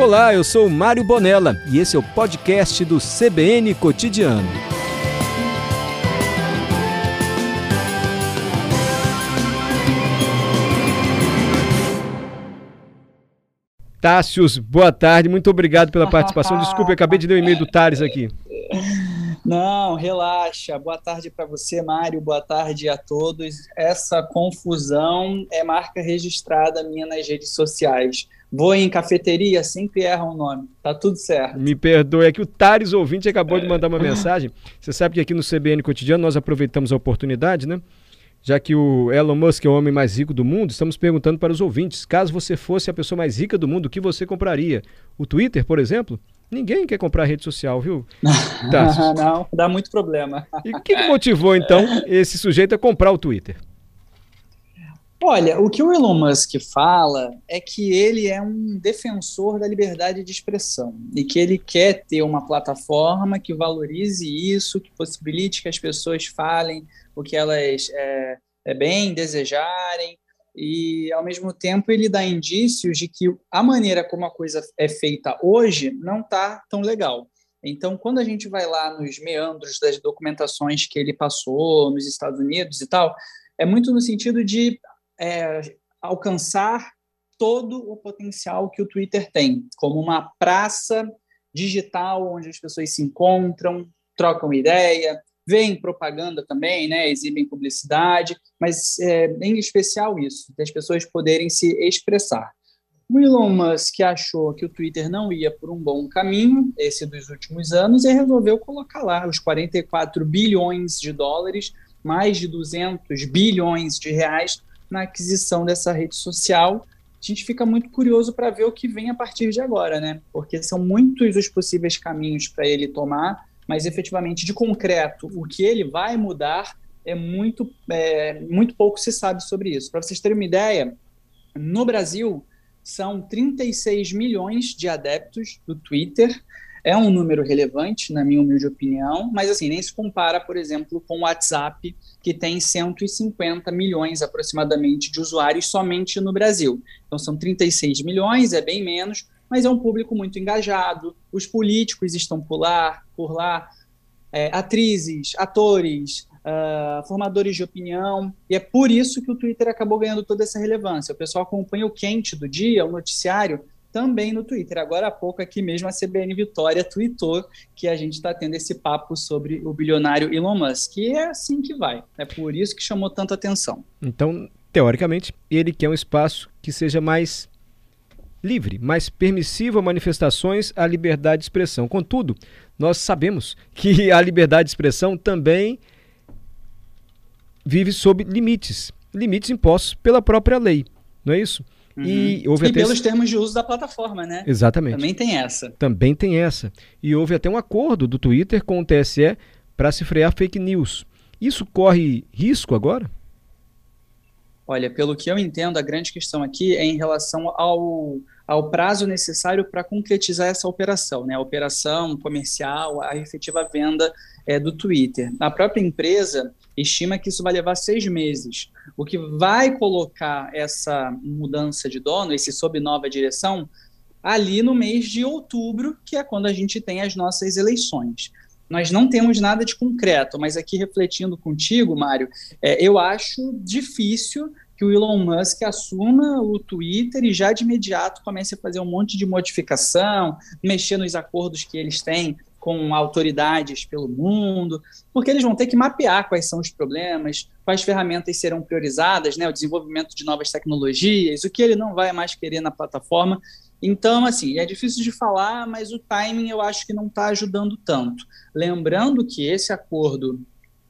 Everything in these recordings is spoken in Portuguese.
Olá, eu sou Mário Bonella e esse é o podcast do CBN Cotidiano. Tássios, boa tarde, muito obrigado pela participação. Desculpe, acabei de ler o e-mail do Tares aqui. Não, relaxa. Boa tarde para você, Mário. Boa tarde a todos. Essa confusão é marca registrada minha nas redes sociais. Vou em cafeteria, sempre erra o nome. Tá tudo certo. Me perdoe, é que o Tares ouvinte acabou de mandar uma mensagem. Você sabe que aqui no CBN Cotidiano nós aproveitamos a oportunidade, né? Já que o Elon Musk é o homem mais rico do mundo, estamos perguntando para os ouvintes: caso você fosse a pessoa mais rica do mundo, o que você compraria? O Twitter, por exemplo? Ninguém quer comprar rede social, viu? Tá. Não, dá muito problema. E o que, que motivou, então, esse sujeito a comprar o Twitter? Olha, o que o Elon Musk fala é que ele é um defensor da liberdade de expressão e que ele quer ter uma plataforma que valorize isso, que possibilite que as pessoas falem o que elas é, é bem desejarem e, ao mesmo tempo, ele dá indícios de que a maneira como a coisa é feita hoje não está tão legal. Então, quando a gente vai lá nos meandros das documentações que ele passou nos Estados Unidos e tal, é muito no sentido de é, alcançar todo o potencial que o Twitter tem, como uma praça digital onde as pessoas se encontram, trocam ideia, veem propaganda também, né, exibem publicidade, mas é, em especial isso, das pessoas poderem se expressar. O Elon Musk achou que o Twitter não ia por um bom caminho, esse dos últimos anos, e resolveu colocar lá os 44 bilhões de dólares, mais de 200 bilhões de reais na aquisição dessa rede social. A gente fica muito curioso para ver o que vem a partir de agora, né? Porque são muitos os possíveis caminhos para ele tomar, mas efetivamente de concreto, o que ele vai mudar é muito, é, muito pouco se sabe sobre isso. Para vocês terem uma ideia, no Brasil são 36 milhões de adeptos do Twitter é um número relevante, na minha humilde opinião, mas assim, nem se compara, por exemplo, com o WhatsApp, que tem 150 milhões aproximadamente de usuários somente no Brasil. Então são 36 milhões, é bem menos, mas é um público muito engajado. Os políticos estão por lá, por lá é, atrizes, atores, uh, formadores de opinião, e é por isso que o Twitter acabou ganhando toda essa relevância. O pessoal acompanha o quente do dia, o noticiário, também no Twitter. Agora há pouco aqui mesmo a CBN Vitória tweetou que a gente está tendo esse papo sobre o bilionário Elon Musk. E é assim que vai. É por isso que chamou tanta atenção. Então, teoricamente, ele quer um espaço que seja mais livre, mais permissivo a manifestações à liberdade de expressão. Contudo, nós sabemos que a liberdade de expressão também vive sob limites, limites impostos pela própria lei, não é isso? Uhum. E, houve e até pelos esse... termos de uso da plataforma, né? Exatamente. Também tem essa. Também tem essa. E houve até um acordo do Twitter com o TSE para se frear fake news. Isso corre risco agora? Olha, pelo que eu entendo, a grande questão aqui é em relação ao, ao prazo necessário para concretizar essa operação, né? A operação comercial, a efetiva venda é, do Twitter. A própria empresa estima que isso vai levar seis meses. O que vai colocar essa mudança de dono, esse sob nova direção, ali no mês de outubro, que é quando a gente tem as nossas eleições. Nós não temos nada de concreto, mas aqui refletindo contigo, Mário, é, eu acho difícil que o Elon Musk assuma o Twitter e já de imediato comece a fazer um monte de modificação, mexer nos acordos que eles têm com autoridades pelo mundo, porque eles vão ter que mapear quais são os problemas, quais ferramentas serão priorizadas, né, o desenvolvimento de novas tecnologias, o que ele não vai mais querer na plataforma. Então, assim, é difícil de falar, mas o timing eu acho que não está ajudando tanto. Lembrando que esse acordo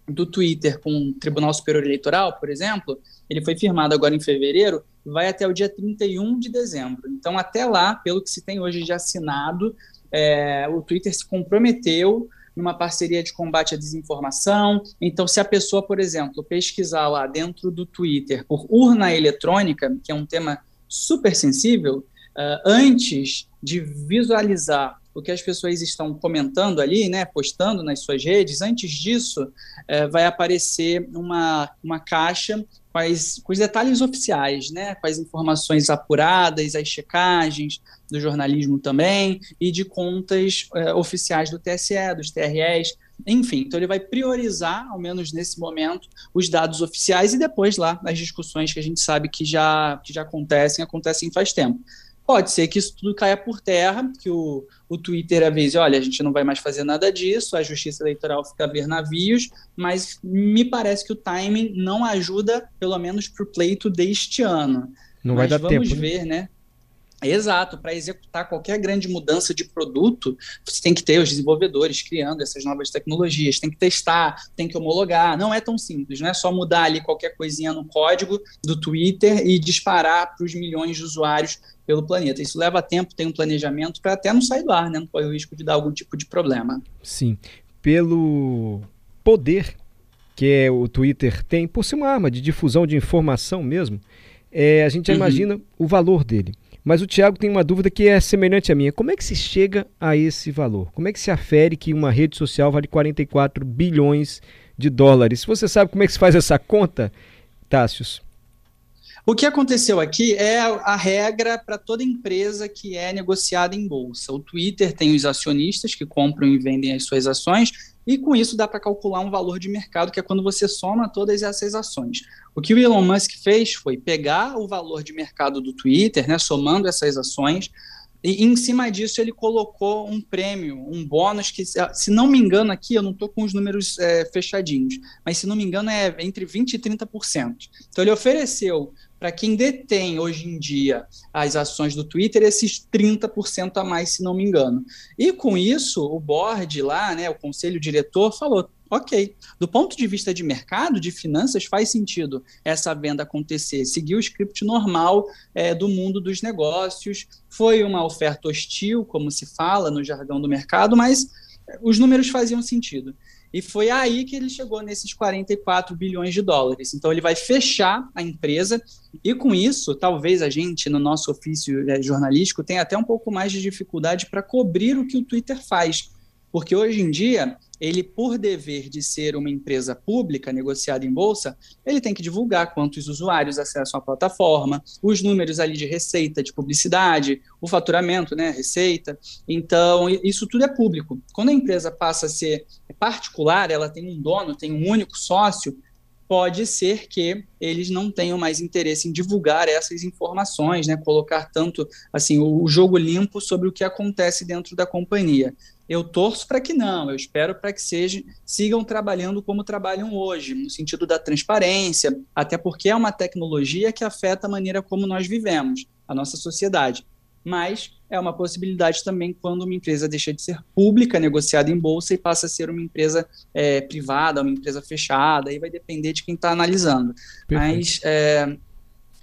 do Twitter com o Tribunal Superior Eleitoral, por exemplo, ele foi firmado agora em fevereiro, vai até o dia 31 de dezembro. Então, até lá, pelo que se tem hoje de assinado, é, o Twitter se comprometeu numa parceria de combate à desinformação. Então, se a pessoa, por exemplo, pesquisar lá dentro do Twitter por urna eletrônica, que é um tema super sensível, uh, antes de visualizar o que as pessoas estão comentando ali, né, postando nas suas redes, antes disso, é, vai aparecer uma, uma caixa com, as, com os detalhes oficiais, né, com as informações apuradas, as checagens do jornalismo também, e de contas é, oficiais do TSE, dos TREs, enfim, então ele vai priorizar, ao menos nesse momento, os dados oficiais e depois lá as discussões que a gente sabe que já, que já acontecem, acontecem faz tempo. Pode ser que isso tudo caia por terra, que o, o Twitter avise, olha, a gente não vai mais fazer nada disso, a justiça eleitoral fica a ver navios, mas me parece que o timing não ajuda, pelo menos para o pleito deste ano. Não mas vai dar vamos tempo. Vamos ver, né? né? Exato, para executar qualquer grande mudança de produto, você tem que ter os desenvolvedores criando essas novas tecnologias, tem que testar, tem que homologar. Não é tão simples, não é só mudar ali qualquer coisinha no código do Twitter e disparar para os milhões de usuários pelo planeta. Isso leva tempo, tem um planejamento para até não sair do ar, né? não correr o risco de dar algum tipo de problema. Sim, pelo poder que é, o Twitter tem, por ser uma arma de difusão de informação mesmo, é, a gente já uhum. imagina o valor dele. Mas o Tiago tem uma dúvida que é semelhante à minha. Como é que se chega a esse valor? Como é que se afere que uma rede social vale 44 bilhões de dólares? Você sabe como é que se faz essa conta, Tássios? O que aconteceu aqui é a regra para toda empresa que é negociada em bolsa. O Twitter tem os acionistas que compram e vendem as suas ações, e com isso dá para calcular um valor de mercado, que é quando você soma todas essas ações. O que o Elon Musk fez foi pegar o valor de mercado do Twitter, né, somando essas ações, e em cima disso ele colocou um prêmio, um bônus que, se não me engano aqui, eu não estou com os números é, fechadinhos, mas se não me engano é entre 20% e 30%. Então ele ofereceu para quem detém hoje em dia as ações do Twitter esses 30% a mais, se não me engano. E com isso, o board lá, né, o conselho diretor, falou: ok, do ponto de vista de mercado, de finanças, faz sentido essa venda acontecer. Seguiu o script normal é, do mundo dos negócios. Foi uma oferta hostil, como se fala no jargão do mercado, mas os números faziam sentido. E foi aí que ele chegou nesses 44 bilhões de dólares. Então, ele vai fechar a empresa, e com isso, talvez a gente, no nosso ofício é, jornalístico, tenha até um pouco mais de dificuldade para cobrir o que o Twitter faz. Porque hoje em dia, ele, por dever de ser uma empresa pública negociada em bolsa, ele tem que divulgar quantos usuários acessam a plataforma, os números ali de receita, de publicidade, o faturamento, né, receita. Então, isso tudo é público. Quando a empresa passa a ser particular, ela tem um dono, tem um único sócio, pode ser que eles não tenham mais interesse em divulgar essas informações, né, colocar tanto assim o jogo limpo sobre o que acontece dentro da companhia. Eu torço para que não, eu espero para que seja, sigam trabalhando como trabalham hoje, no sentido da transparência, até porque é uma tecnologia que afeta a maneira como nós vivemos, a nossa sociedade. Mas é uma possibilidade também quando uma empresa deixa de ser pública, negociada em bolsa, e passa a ser uma empresa é, privada, uma empresa fechada, aí vai depender de quem está analisando. Perfeito. Mas é,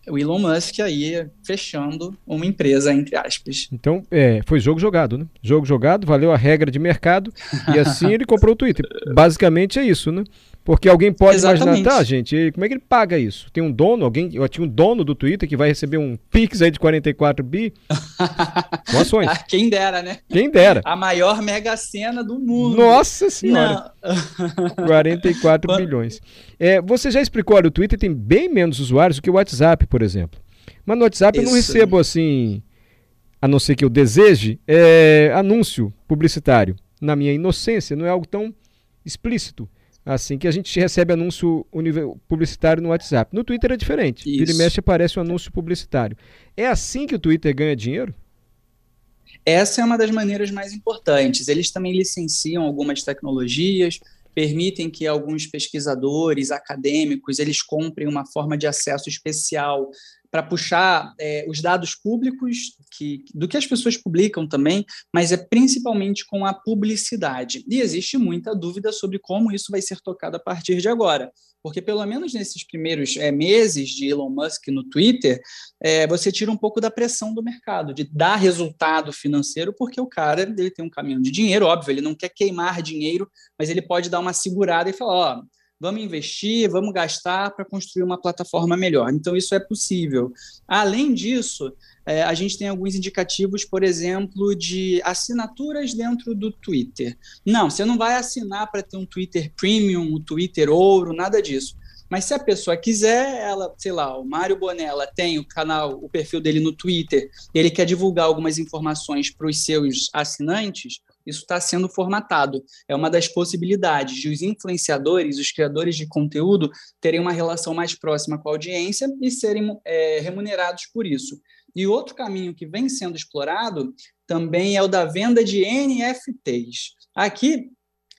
o Elon Musk aí fechando uma empresa, entre aspas. Então, é, foi jogo jogado, né? Jogo jogado, valeu a regra de mercado e assim ele comprou o Twitter. Basicamente é isso, né? Porque alguém pode Exatamente. imaginar, tá, gente, como é que ele paga isso? Tem um dono, alguém, eu tinha um dono do Twitter que vai receber um Pix aí de 44 bi com ações. Quem dera, né? Quem dera. A maior mega cena do mundo. Nossa senhora. 44 bilhões. É, você já explicou, olha, o Twitter tem bem menos usuários do que o WhatsApp, por exemplo. Mas no WhatsApp isso. eu não recebo assim, a não ser que eu deseje, é, anúncio publicitário. Na minha inocência, não é algo tão explícito assim que a gente recebe anúncio publicitário no WhatsApp. No Twitter é diferente. Isso. Vira e mexe aparece um anúncio publicitário. É assim que o Twitter ganha dinheiro? Essa é uma das maneiras mais importantes. Eles também licenciam algumas tecnologias, permitem que alguns pesquisadores, acadêmicos, eles comprem uma forma de acesso especial para puxar é, os dados públicos que, do que as pessoas publicam também, mas é principalmente com a publicidade. E existe muita dúvida sobre como isso vai ser tocado a partir de agora, porque pelo menos nesses primeiros é, meses de Elon Musk no Twitter, é, você tira um pouco da pressão do mercado, de dar resultado financeiro, porque o cara ele tem um caminhão de dinheiro, óbvio, ele não quer queimar dinheiro, mas ele pode dar uma segurada e falar, ó, vamos investir, vamos gastar para construir uma plataforma melhor. Então, isso é possível. Além disso, é, a gente tem alguns indicativos, por exemplo, de assinaturas dentro do Twitter. Não, você não vai assinar para ter um Twitter Premium, um Twitter Ouro, nada disso. Mas se a pessoa quiser, ela, sei lá, o Mário Bonella tem o canal, o perfil dele no Twitter, ele quer divulgar algumas informações para os seus assinantes, isso está sendo formatado. É uma das possibilidades de os influenciadores, os criadores de conteúdo, terem uma relação mais próxima com a audiência e serem é, remunerados por isso. E outro caminho que vem sendo explorado também é o da venda de NFTs. Aqui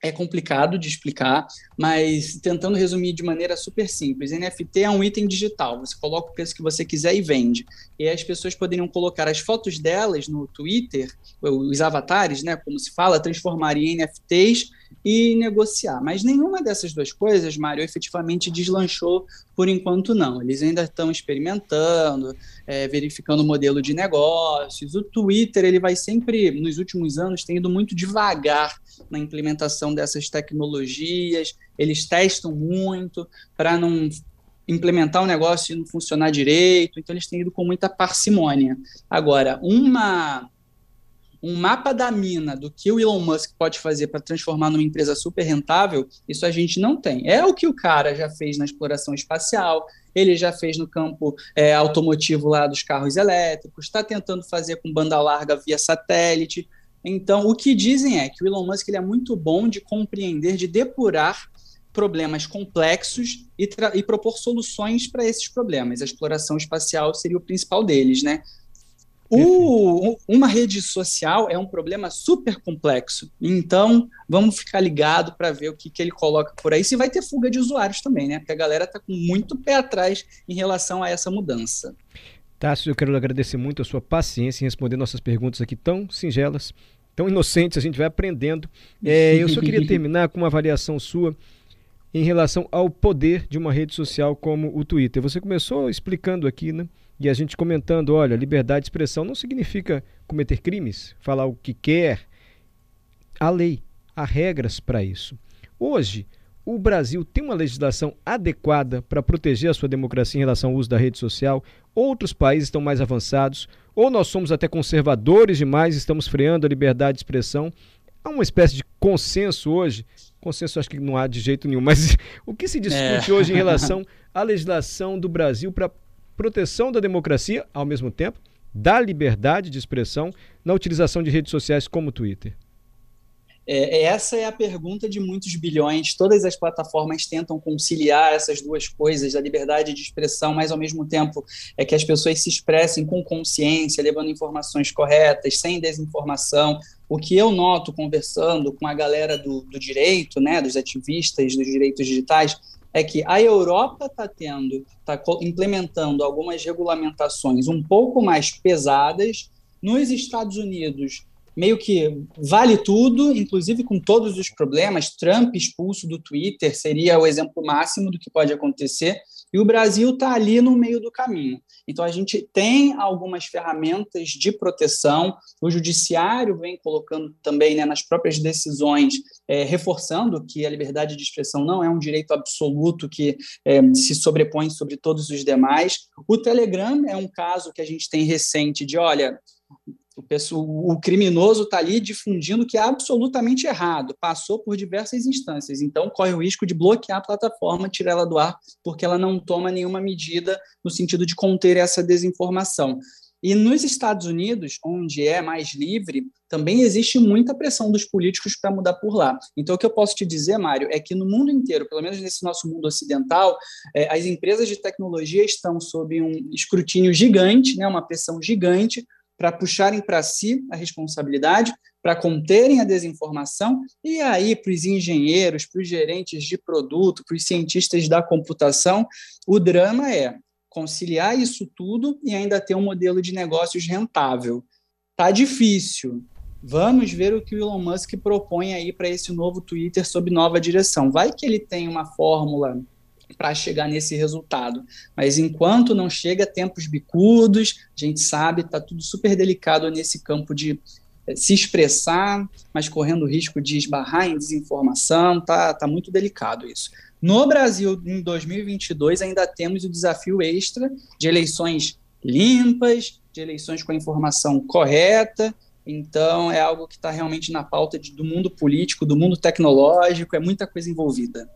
é complicado de explicar, mas tentando resumir de maneira super simples, NFT é um item digital. Você coloca o preço que você quiser e vende. E as pessoas poderiam colocar as fotos delas no Twitter, os avatares, né, como se fala, transformar em NFTs e negociar. Mas nenhuma dessas duas coisas, Mário, efetivamente deslanchou por enquanto não. Eles ainda estão experimentando, é, verificando o modelo de negócios. O Twitter ele vai sempre, nos últimos anos, tem ido muito devagar na implementação dessas tecnologias. Eles testam muito para não implementar o negócio e não funcionar direito. Então eles têm ido com muita parcimônia. Agora, uma um mapa da mina do que o Elon Musk pode fazer para transformar numa empresa super rentável, isso a gente não tem. É o que o cara já fez na exploração espacial, ele já fez no campo é, automotivo lá dos carros elétricos, está tentando fazer com banda larga via satélite. Então, o que dizem é que o Elon Musk ele é muito bom de compreender, de depurar problemas complexos e, e propor soluções para esses problemas. A exploração espacial seria o principal deles, né? O, uma rede social é um problema super complexo. Então, vamos ficar ligado para ver o que, que ele coloca por aí. Se vai ter fuga de usuários também, né? Porque a galera está com muito pé atrás em relação a essa mudança. Tássio, eu quero agradecer muito a sua paciência em responder nossas perguntas aqui tão singelas, tão inocentes, a gente vai aprendendo. É, eu só queria terminar com uma avaliação sua em relação ao poder de uma rede social como o Twitter. Você começou explicando aqui, né? E a gente comentando, olha, liberdade de expressão não significa cometer crimes, falar o que quer. Há lei, há regras para isso. Hoje, o Brasil tem uma legislação adequada para proteger a sua democracia em relação ao uso da rede social. Outros países estão mais avançados, ou nós somos até conservadores demais, estamos freando a liberdade de expressão. Há uma espécie de consenso hoje. Consenso acho que não há de jeito nenhum, mas o que se discute é. hoje em relação à legislação do Brasil para proteção da democracia, ao mesmo tempo, da liberdade de expressão na utilização de redes sociais como o Twitter? É, essa é a pergunta de muitos bilhões. Todas as plataformas tentam conciliar essas duas coisas, a liberdade de expressão, mas ao mesmo tempo é que as pessoas se expressem com consciência, levando informações corretas, sem desinformação. O que eu noto conversando com a galera do, do direito, né, dos ativistas dos direitos digitais, é que a Europa está tendo, está implementando algumas regulamentações um pouco mais pesadas. Nos Estados Unidos, meio que vale tudo, inclusive com todos os problemas. Trump expulso do Twitter seria o exemplo máximo do que pode acontecer. E o Brasil está ali no meio do caminho. Então, a gente tem algumas ferramentas de proteção, o Judiciário vem colocando também né, nas próprias decisões, é, reforçando que a liberdade de expressão não é um direito absoluto que é, se sobrepõe sobre todos os demais. O Telegram é um caso que a gente tem recente de, olha, o, pessoal, o criminoso está ali difundindo que é absolutamente errado, passou por diversas instâncias, então corre o risco de bloquear a plataforma, tirar ela do ar, porque ela não toma nenhuma medida no sentido de conter essa desinformação. E nos Estados Unidos, onde é mais livre, também existe muita pressão dos políticos para mudar por lá. Então, o que eu posso te dizer, Mário, é que no mundo inteiro, pelo menos nesse nosso mundo ocidental, é, as empresas de tecnologia estão sob um escrutínio gigante, né, uma pressão gigante para puxarem para si a responsabilidade, para conterem a desinformação, e aí para os engenheiros, para os gerentes de produto, para os cientistas da computação, o drama é conciliar isso tudo e ainda ter um modelo de negócios rentável. Tá difícil. Vamos ver o que o Elon Musk propõe aí para esse novo Twitter sob nova direção. Vai que ele tem uma fórmula para chegar nesse resultado. Mas enquanto não chega, tempos bicudos, a gente sabe, está tudo super delicado nesse campo de eh, se expressar, mas correndo o risco de esbarrar em desinformação, tá, tá muito delicado isso. No Brasil, em 2022, ainda temos o desafio extra de eleições limpas, de eleições com a informação correta. Então, é algo que está realmente na pauta de, do mundo político, do mundo tecnológico, é muita coisa envolvida.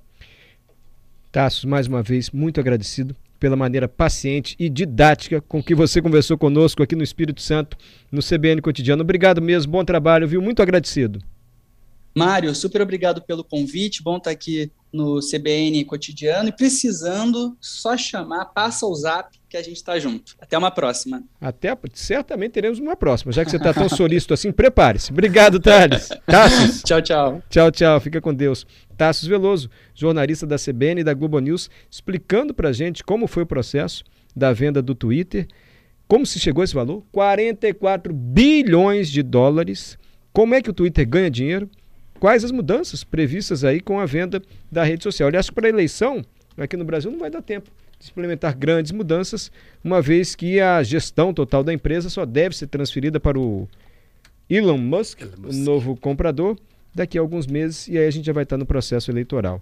Tassos, mais uma vez, muito agradecido pela maneira paciente e didática com que você conversou conosco aqui no Espírito Santo, no CBN Cotidiano. Obrigado mesmo, bom trabalho, viu? Muito agradecido. Mário, super obrigado pelo convite. Bom estar aqui no CBN Cotidiano e precisando, só chamar, passa o zap que a gente está junto. Até uma próxima. Até, certamente teremos uma próxima. Já que você está tão solícito assim, prepare-se. Obrigado, Thales. Tassos. tchau, tchau. Tchau, tchau. Fica com Deus. Tassos Veloso, jornalista da CBN e da Globo News, explicando para gente como foi o processo da venda do Twitter, como se chegou a esse valor, 44 bilhões de dólares, como é que o Twitter ganha dinheiro, quais as mudanças previstas aí com a venda da rede social. Aliás, para a eleição, aqui no Brasil não vai dar tempo de implementar grandes mudanças, uma vez que a gestão total da empresa só deve ser transferida para o Elon Musk, Elon Musk. o novo comprador, daqui a alguns meses, e aí a gente já vai estar no processo eleitoral.